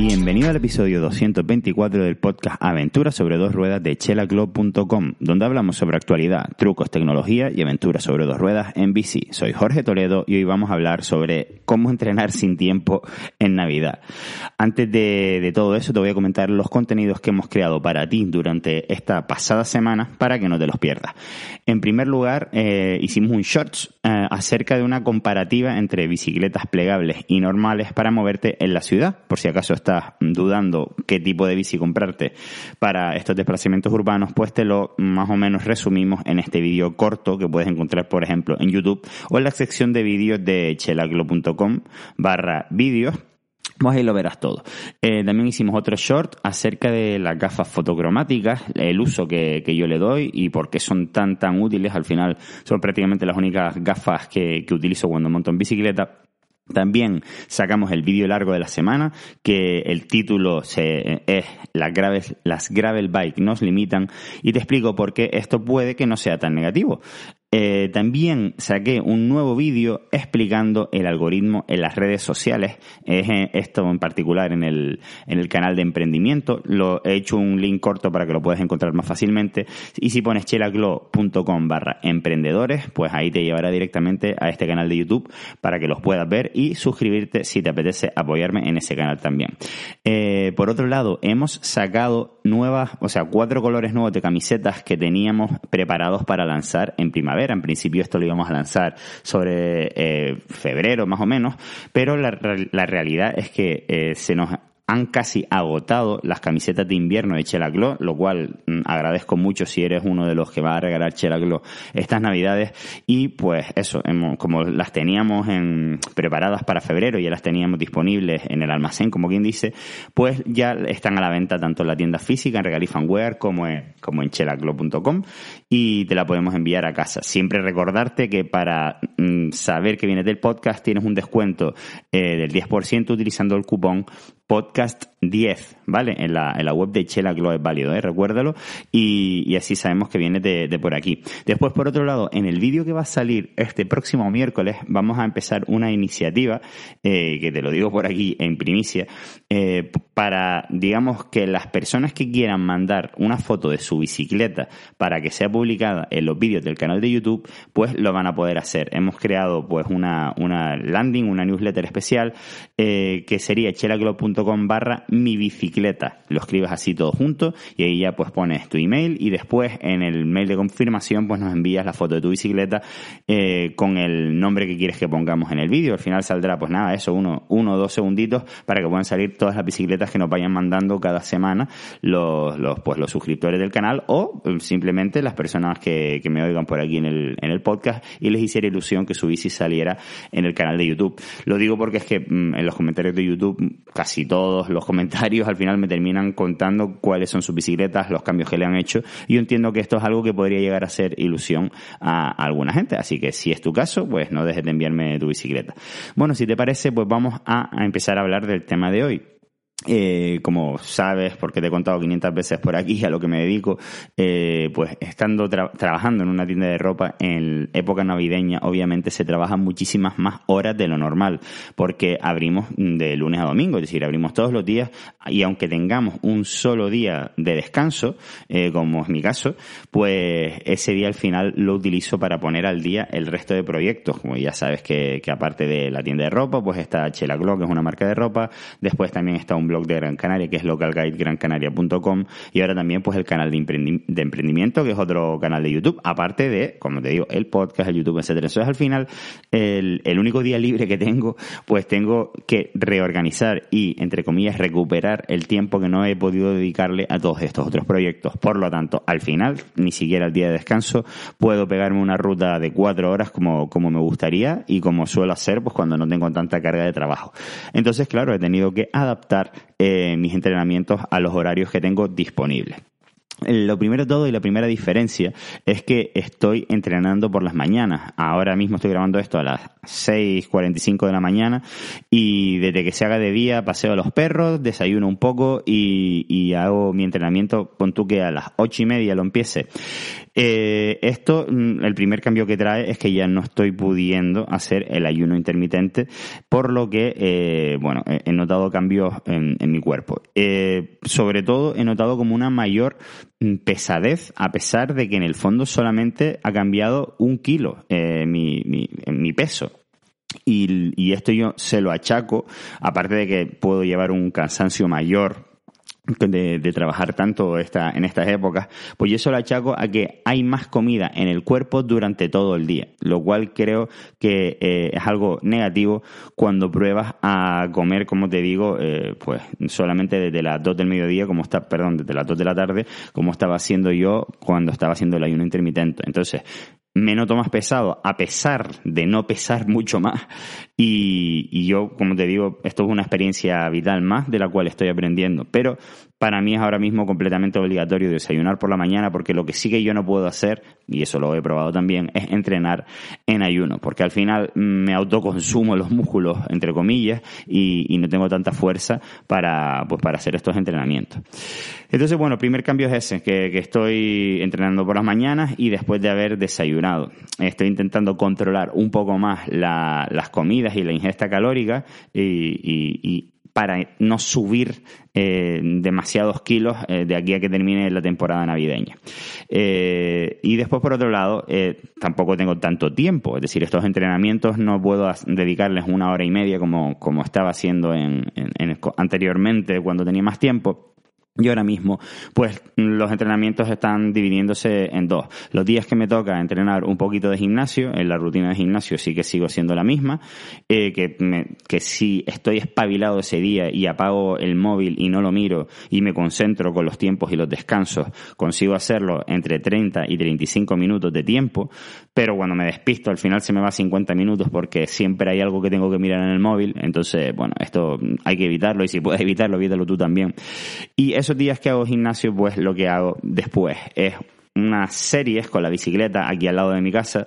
Bienvenido al episodio 224 del podcast Aventuras sobre dos ruedas de chelaclub.com, donde hablamos sobre actualidad, trucos, tecnología y aventuras sobre dos ruedas en bici. Soy Jorge Toledo y hoy vamos a hablar sobre cómo entrenar sin tiempo en Navidad. Antes de, todo eso te voy a comentar los contenidos que hemos creado para ti durante esta pasada semana para que no te los pierdas. En primer lugar, eh, hicimos un shorts eh, acerca de una comparativa entre bicicletas plegables y normales para moverte en la ciudad, por si acaso estás dudando qué tipo de bici comprarte para estos desplazamientos urbanos, pues te lo más o menos resumimos en este vídeo corto que puedes encontrar, por ejemplo, en YouTube o en la sección de vídeos de chelaclo.com barra vídeos pues ahí lo verás todo. Eh, también hicimos otro short acerca de las gafas fotocromáticas, el uso que, que, yo le doy y por qué son tan tan útiles. Al final son prácticamente las únicas gafas que, que utilizo cuando monto en bicicleta. También sacamos el vídeo largo de la semana, que el título se, es las gravel, las gravel bike nos limitan y te explico por qué esto puede que no sea tan negativo. Eh, también saqué un nuevo vídeo explicando el algoritmo en las redes sociales. Es esto en particular en el, en el canal de emprendimiento. Lo he hecho un link corto para que lo puedas encontrar más fácilmente. Y si pones chelaglo.com barra emprendedores, pues ahí te llevará directamente a este canal de YouTube para que los puedas ver y suscribirte si te apetece apoyarme en ese canal también. Eh, por otro lado, hemos sacado nuevas, o sea, cuatro colores nuevos de camisetas que teníamos preparados para lanzar en primavera. En principio esto lo íbamos a lanzar sobre eh, febrero más o menos, pero la, la realidad es que eh, se nos han casi agotado las camisetas de invierno de Chelaclo, lo cual mm, agradezco mucho si eres uno de los que va a regalar Chelaclo estas navidades. Y pues eso, como las teníamos en, preparadas para febrero, ya las teníamos disponibles en el almacén, como quien dice, pues ya están a la venta tanto en la tienda física, en Regalifanware, como en, como en chelaclo.com y te la podemos enviar a casa. Siempre recordarte que para mm, saber que viene del podcast tienes un descuento eh, del 10% utilizando el cupón podcast 10, ¿vale? En la, en la web de Chela Glow es válido, ¿eh? Recuérdalo. Y, y así sabemos que viene de, de, por aquí. Después, por otro lado, en el vídeo que va a salir este próximo miércoles, vamos a empezar una iniciativa, eh, que te lo digo por aquí en primicia, eh, para, digamos, que las personas que quieran mandar una foto de su bicicleta para que sea publicada en los vídeos del canal de YouTube, pues lo van a poder hacer. Hemos creado, pues, una, una landing, una newsletter especial, eh, que sería chelaclub.com barra mi bicicleta. Lo escribes así todo junto y ahí ya pues pones tu email y después en el mail de confirmación pues nos envías la foto de tu bicicleta eh, con el nombre que quieres que pongamos en el vídeo. Al final saldrá pues nada, eso, uno, uno o dos segunditos para que puedan salir todas las bicicletas que nos vayan mandando cada semana los, los, pues, los suscriptores del canal o eh, simplemente las personas que, que me oigan por aquí en el, en el podcast y les hiciera ilusión que su bici saliera en el canal de YouTube. Lo digo porque es que mm, en los comentarios de YouTube casi todos los comentarios al final me terminan contando cuáles son sus bicicletas, los cambios que le han hecho. Y yo entiendo que esto es algo que podría llegar a ser ilusión a, alguna gente. Así que si es tu caso, pues no dejes de enviarme tu bicicleta. Bueno, si te parece, pues vamos a, a empezar a hablar del tema de hoy. Eh, como sabes, porque te he contado 500 veces por aquí a lo que me dedico, eh, pues estando tra trabajando en una tienda de ropa en época navideña, obviamente se trabajan muchísimas más horas de lo normal, porque abrimos de lunes a domingo, es decir, abrimos todos los días y aunque tengamos un solo día de descanso, eh, como es mi caso, pues ese día al final lo utilizo para poner al día el resto de proyectos, como ya sabes que, aparte de la tienda de ropa, pues está Chela Glow, que es una marca de ropa, después también está un blog de Gran Canaria que es localguidegrancanaria.com y ahora también pues el canal de, emprendimiento que es otro canal de YouTube, aparte de, como te digo, el podcast, el YouTube, etcétera. Eso es al final el, el único día libre que tengo, pues tengo que reorganizar y, entre comillas, recuperar el tiempo que no he podido dedicarle a todos estos otros proyectos. Por lo tanto, al final, ni siquiera el día de descanso, puedo pegarme una ruta de cuatro horas como, como me gustaría y como suelo hacer pues cuando no tengo tanta carga de trabajo. Entonces, claro, he tenido que adaptar eh, mis entrenamientos a los horarios que tengo disponibles. Lo primero de todo y la primera diferencia es que estoy entrenando por las mañanas. Ahora mismo estoy grabando esto a las 6.45 de la mañana y desde que se haga de día paseo a los perros, desayuno un poco y, hago mi entrenamiento, con tú que a las ocho y media lo empiece. Eh, esto, mm, el primer cambio que trae es que ya no estoy pudiendo hacer el ayuno intermitente, por lo que, eh, bueno, he notado cambios en, mi cuerpo. Eh, sobre todo he notado como una mayor pesadez, a pesar de que en el fondo solamente ha cambiado un kilo mi, mi, mi peso. Y, y, esto yo se lo achaco, aparte de que puedo llevar un cansancio mayor de, trabajar tanto esta, en estas épocas, pues yo eso lo achaco a que hay más comida en el cuerpo durante todo el día, lo cual creo que eh, es algo negativo cuando pruebas a comer, como te digo, eh, pues solamente desde las 2 del mediodía, como está, perdón, desde las 2 de la tarde, como estaba haciendo yo cuando estaba haciendo el ayuno intermitente. Entonces, me noto más pesado a pesar de no pesar mucho más y, yo, como te digo, esto es una experiencia vital más de la cual estoy aprendiendo, pero para mí es ahora mismo completamente obligatorio desayunar por la mañana porque lo que sí que yo no puedo hacer, y eso lo he probado también, es entrenar en ayuno, porque al final me autoconsumo los músculos, entre comillas, y, no tengo tanta fuerza para, pues, para hacer estos entrenamientos. Entonces, bueno, primer cambio es ese, que estoy entrenando por las mañanas y después de haber desayunado. Estoy intentando controlar un poco más la, las comidas y la ingesta calórica y, para no subir eh, demasiados kilos eh, de aquí a que termine la temporada navideña. Eh, y después, por otro lado, tampoco tengo tanto tiempo, es decir, estos entrenamientos no puedo dedicarles una hora y media como, como estaba haciendo en, en, anteriormente cuando tenía más tiempo y ahora mismo, pues los entrenamientos están dividiéndose en dos. Los días que me toca entrenar un poquito de gimnasio, en la rutina de gimnasio sí que sigo siendo la misma, eh, que, me, que si estoy espabilado ese día y apago el móvil y no lo miro y me concentro con los tiempos y los descansos, consigo hacerlo entre 30 y 35 minutos de tiempo, pero cuando me despisto al final se me va 50 minutos porque siempre hay algo que tengo que mirar en el móvil, entonces, bueno, esto hay que evitarlo y si puedes evitarlo, evítalo tú también. Y esos días que hago gimnasio, pues lo que hago después es unas series con la bicicleta aquí al lado de mi casa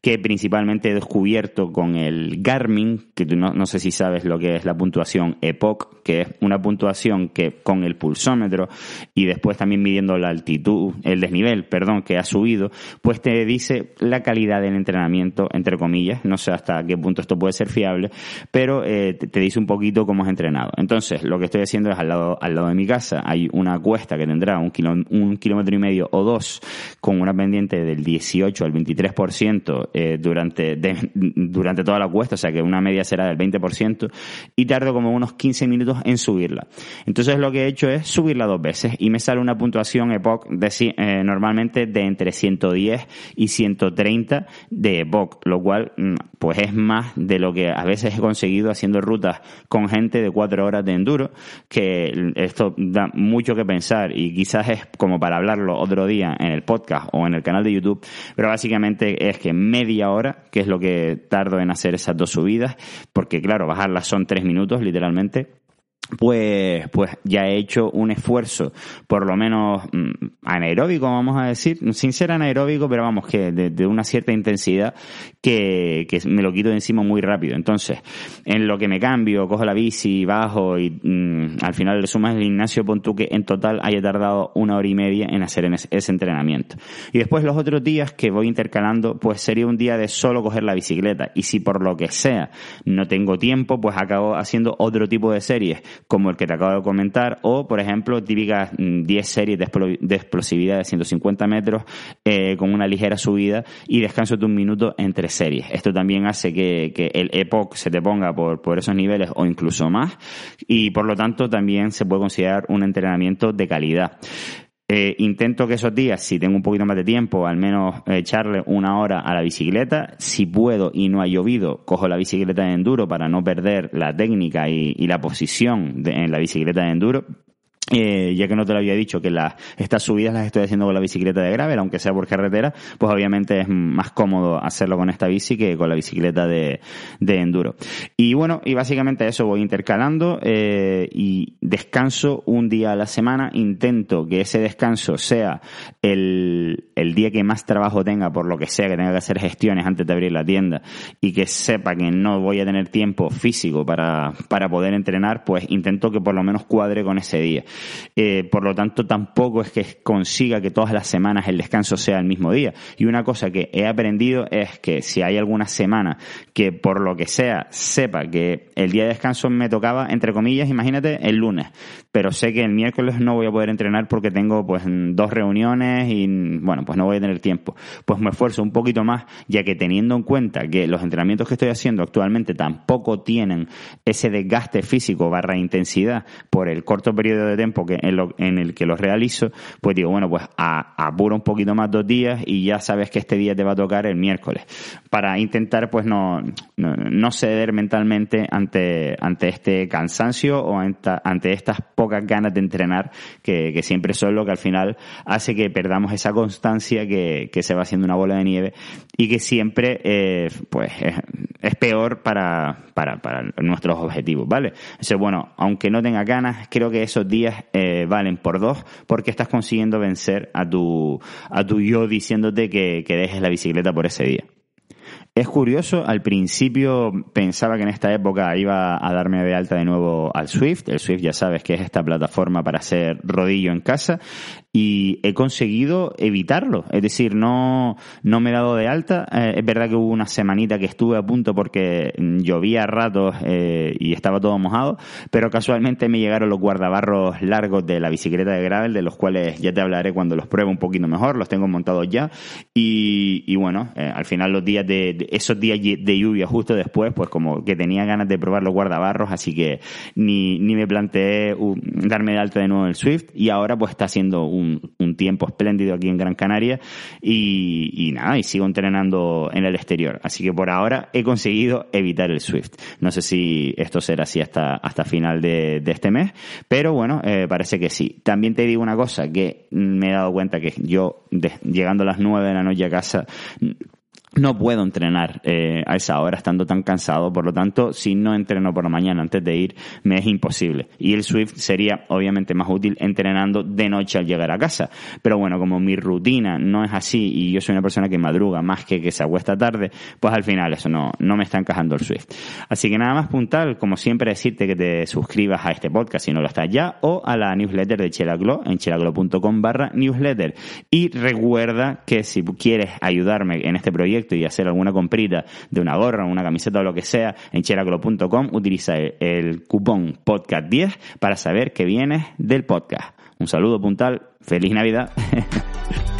que principalmente he descubierto con el Garmin, que no, no, sé si sabes lo que es la puntuación EPOC, que es una puntuación que con el pulsómetro y después también midiendo la altitud, el desnivel, perdón, que ha subido, pues te dice la calidad del entrenamiento, entre comillas, no sé hasta qué punto esto puede ser fiable, pero eh, te, dice un poquito cómo has entrenado. Entonces, lo que estoy haciendo es al lado, al lado de mi casa, hay una cuesta que tendrá un, un kilómetro y medio o dos con una pendiente del 18 al 23% eh, durante, durante toda la cuesta, o sea que una media será del 20% y tardo como unos 15 minutos en subirla. Entonces lo que he hecho es subirla dos veces y me sale una puntuación EPOC de, eh, normalmente de entre 110 y 130 de EPOC, lo cual mm, pues es más de lo que a veces he conseguido haciendo rutas con gente de cuatro horas de enduro, que esto da mucho que pensar y quizás es como para hablarlo otro día en el podcast o en el canal de YouTube, pero básicamente es que media hora, que es lo que tardo en hacer esas dos subidas, porque claro, bajarlas son tres minutos literalmente, pues, pues ya he hecho un esfuerzo, por lo menos mm, anaeróbico, vamos a decir, sin ser anaeróbico, pero vamos, que de, una cierta intensidad que, que, me lo quito de encima muy rápido. Entonces, en lo que me cambio, cojo la bici, bajo y mm, al final le sumas el gimnasio, pon tú que en total haya tardado una hora y media en hacer ese entrenamiento. Y después los otros días que voy intercalando, pues sería un día de solo coger la bicicleta. Y si por lo que sea no tengo tiempo, pues acabo haciendo otro tipo de series como el que te acabo de comentar, o por ejemplo, típicas 10 mm, series de, explosividad de 150 metros eh, con una ligera subida y descanso de un minuto entre series. Esto también hace que, que el EPOC se te ponga por, por esos niveles o incluso más y por lo tanto también se puede considerar un entrenamiento de calidad. Eh, intento que esos días, si tengo un poquito más de tiempo, al menos echarle una hora a la bicicleta. Si puedo y no ha llovido, cojo la bicicleta de enduro para no perder la técnica y, la posición en la bicicleta de enduro. Eh, ya que no te lo había dicho que las, estas subidas las estoy haciendo con la bicicleta de gravel, aunque sea por carretera, pues obviamente es más cómodo hacerlo con esta bici que con la bicicleta de, de enduro. Y bueno, y básicamente eso voy intercalando eh, y descanso un día a la semana. Intento que ese descanso sea el, el día que más trabajo tenga, por lo que sea, que tenga que hacer gestiones antes de abrir la tienda y que sepa que no voy a tener tiempo físico para, para poder entrenar, pues intento que por lo menos cuadre con ese día. Eh, por lo tanto, tampoco es que consiga que todas las semanas el descanso sea el mismo día. Y una cosa que he aprendido es que si hay alguna semana que por lo que sea sepa que el día de descanso me tocaba, entre comillas, imagínate, el lunes, pero sé que el miércoles no voy a poder entrenar porque tengo pues dos reuniones y bueno, pues no voy a tener tiempo. Pues me esfuerzo un poquito más, ya que teniendo en cuenta que los entrenamientos que estoy haciendo actualmente tampoco tienen ese desgaste físico barra intensidad por el corto periodo de tiempo que en, lo, el que los realizo, pues digo, bueno, pues a, apuro un poquito más dos días y ya sabes que este día te va a tocar el miércoles. Para intentar pues no, no, ceder mentalmente ante, ante este cansancio o ante, estas pocas ganas de entrenar que, que, siempre son lo que al final hace que perdamos esa constancia que, que se va haciendo una bola de nieve y que siempre eh, pues es, peor para, para, para, nuestros objetivos, ¿vale? Entonces, bueno, aunque no tenga ganas, creo que esos días eh, valen por dos porque estás consiguiendo vencer a tu, a tu yo diciéndote que, que dejes la bicicleta por ese día. Es curioso, al principio pensaba que en esta época iba a darme de alta de nuevo al Swift. El Swift ya sabes que es esta plataforma para hacer rodillo en casa y he conseguido evitarlo. Es decir, no, no me he dado de alta. Eh, es verdad que hubo una semanita que estuve a punto porque llovía a ratos eh, y estaba todo mojado, pero casualmente me llegaron los guardabarros largos de la bicicleta de gravel, de los cuales ya te hablaré cuando los pruebe un poquito mejor, los tengo montados ya. Y, bueno, eh, al final los días de, esos días de lluvia justo después, pues como que tenía ganas de probar los guardabarros, así que ni, ni me planteé uh, darme de alta de nuevo el Swift y ahora pues está siendo un, un tiempo espléndido aquí en Gran Canaria y, nada, y sigo entrenando en el exterior. Así que por ahora he conseguido evitar el Swift. No sé si esto será así hasta, hasta final de, este mes, pero bueno, eh, parece que sí. También te digo una cosa, que me he dado cuenta que yo, llegando a las nueve de la noche a casa, no puedo entrenar eh, a esa hora estando tan cansado, por lo tanto, si no entreno por la mañana antes de ir, me es imposible. Y el Swift sería obviamente más útil entrenando de noche al llegar a casa. Pero bueno, como mi rutina no es así y yo soy una persona que madruga más que que se acuesta tarde, pues al final eso no, no me está encajando el Swift. Así que nada más puntal, como siempre decirte que te suscribas a este podcast si no lo estás ya o a la newsletter de Chelaglo en chelaglo.com barra newsletter. Y recuerda que si quieres ayudarme en este proyecto, y hacer alguna comprita de una gorra, una camiseta o lo que sea en cheraclo.com, utiliza el cupón podcast10 para saber que vienes del podcast. Un saludo puntal, feliz Navidad.